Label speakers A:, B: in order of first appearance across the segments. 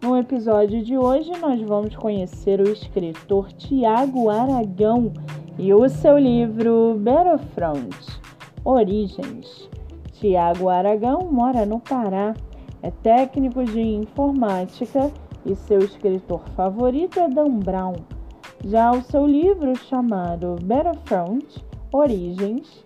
A: No episódio de hoje, nós vamos conhecer o escritor Tiago Aragão e o seu livro Battlefront Origens. Tiago Aragão mora no Pará, é técnico de informática e seu escritor favorito é Dan Brown. Já o seu livro chamado Battlefront Origens,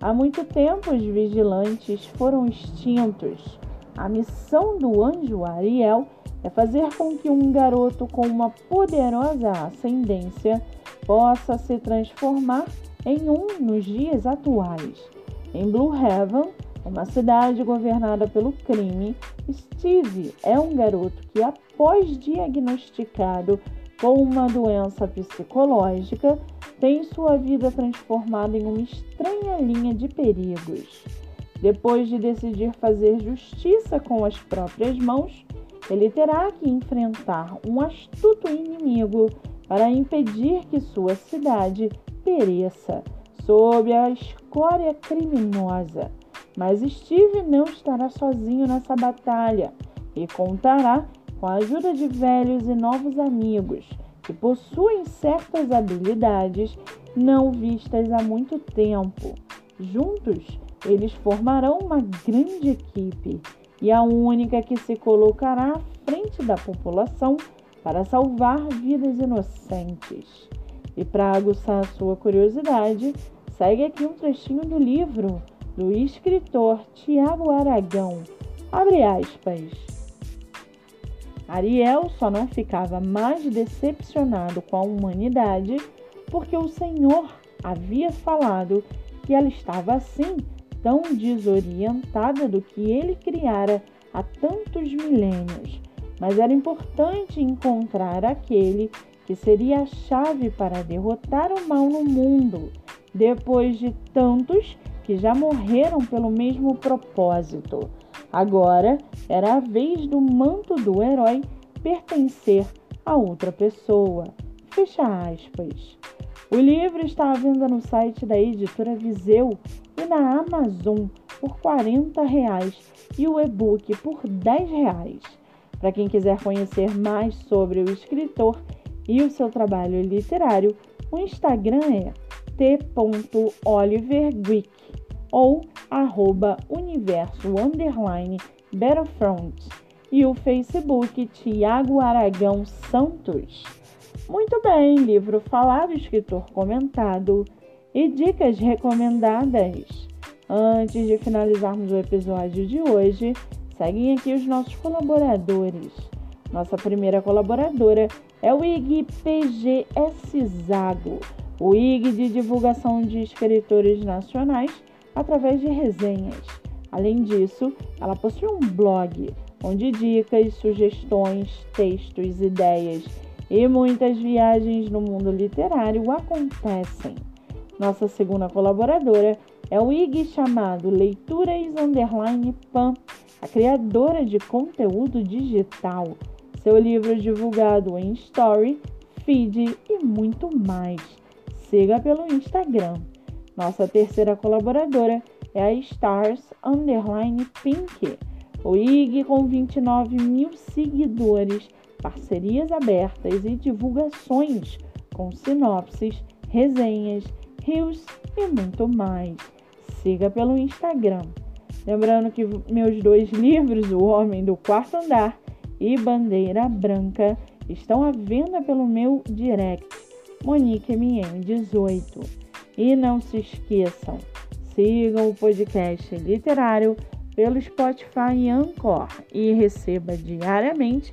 A: há muito tempo os vigilantes foram extintos. A missão do anjo Ariel é fazer com que um garoto com uma poderosa ascendência possa se transformar em um nos dias atuais. Em Blue Heaven, uma cidade governada pelo crime, Steve é um garoto que, após diagnosticado com uma doença psicológica, tem sua vida transformada em uma estranha linha de perigos. Depois de decidir fazer justiça com as próprias mãos, ele terá que enfrentar um astuto inimigo para impedir que sua cidade pereça sob a escória criminosa. Mas Steve não estará sozinho nessa batalha e contará com a ajuda de velhos e novos amigos que possuem certas habilidades não vistas há muito tempo. Juntos, eles formarão uma grande equipe e a única que se colocará à frente da população para salvar vidas inocentes. E para aguçar sua curiosidade, segue aqui um trechinho do livro do escritor Tiago Aragão. Abre aspas. Ariel só não ficava mais decepcionado com a humanidade porque o Senhor havia falado que ela estava assim tão desorientada do que ele criara há tantos milênios, mas era importante encontrar aquele que seria a chave para derrotar o mal no mundo, depois de tantos que já morreram pelo mesmo propósito. Agora era a vez do manto do herói pertencer a outra pessoa. Fecha aspas. O livro está à venda no site da editora Viseu e na Amazon por R$ reais e o e-book por R$ reais. Para quem quiser conhecer mais sobre o escritor e o seu trabalho literário, o Instagram é t.oliverguick ou arroba universo underline Battlefront e o Facebook Tiago Aragão Santos. Muito bem, livro falado, escritor comentado e dicas recomendadas. Antes de finalizarmos o episódio de hoje, seguem aqui os nossos colaboradores. Nossa primeira colaboradora é o IG PGS Zago, o IG de divulgação de escritores nacionais através de resenhas. Além disso, ela possui um blog onde dicas, sugestões, textos, ideias e muitas viagens no mundo literário acontecem. Nossa segunda colaboradora é o IG chamado Leituras Underline Pan, a criadora de conteúdo digital. Seu livro divulgado em Story, Feed e muito mais. Siga pelo Instagram. Nossa terceira colaboradora é a Stars Underline Pink, o IG com 29 mil seguidores, parcerias abertas e divulgações com sinopses, resenhas rios e muito mais. Siga pelo Instagram. Lembrando que meus dois livros, O Homem do Quarto Andar e Bandeira Branca, estão à venda pelo meu direct, Monique MM18. E não se esqueçam, sigam o podcast literário pelo Spotify e Anchor e receba diariamente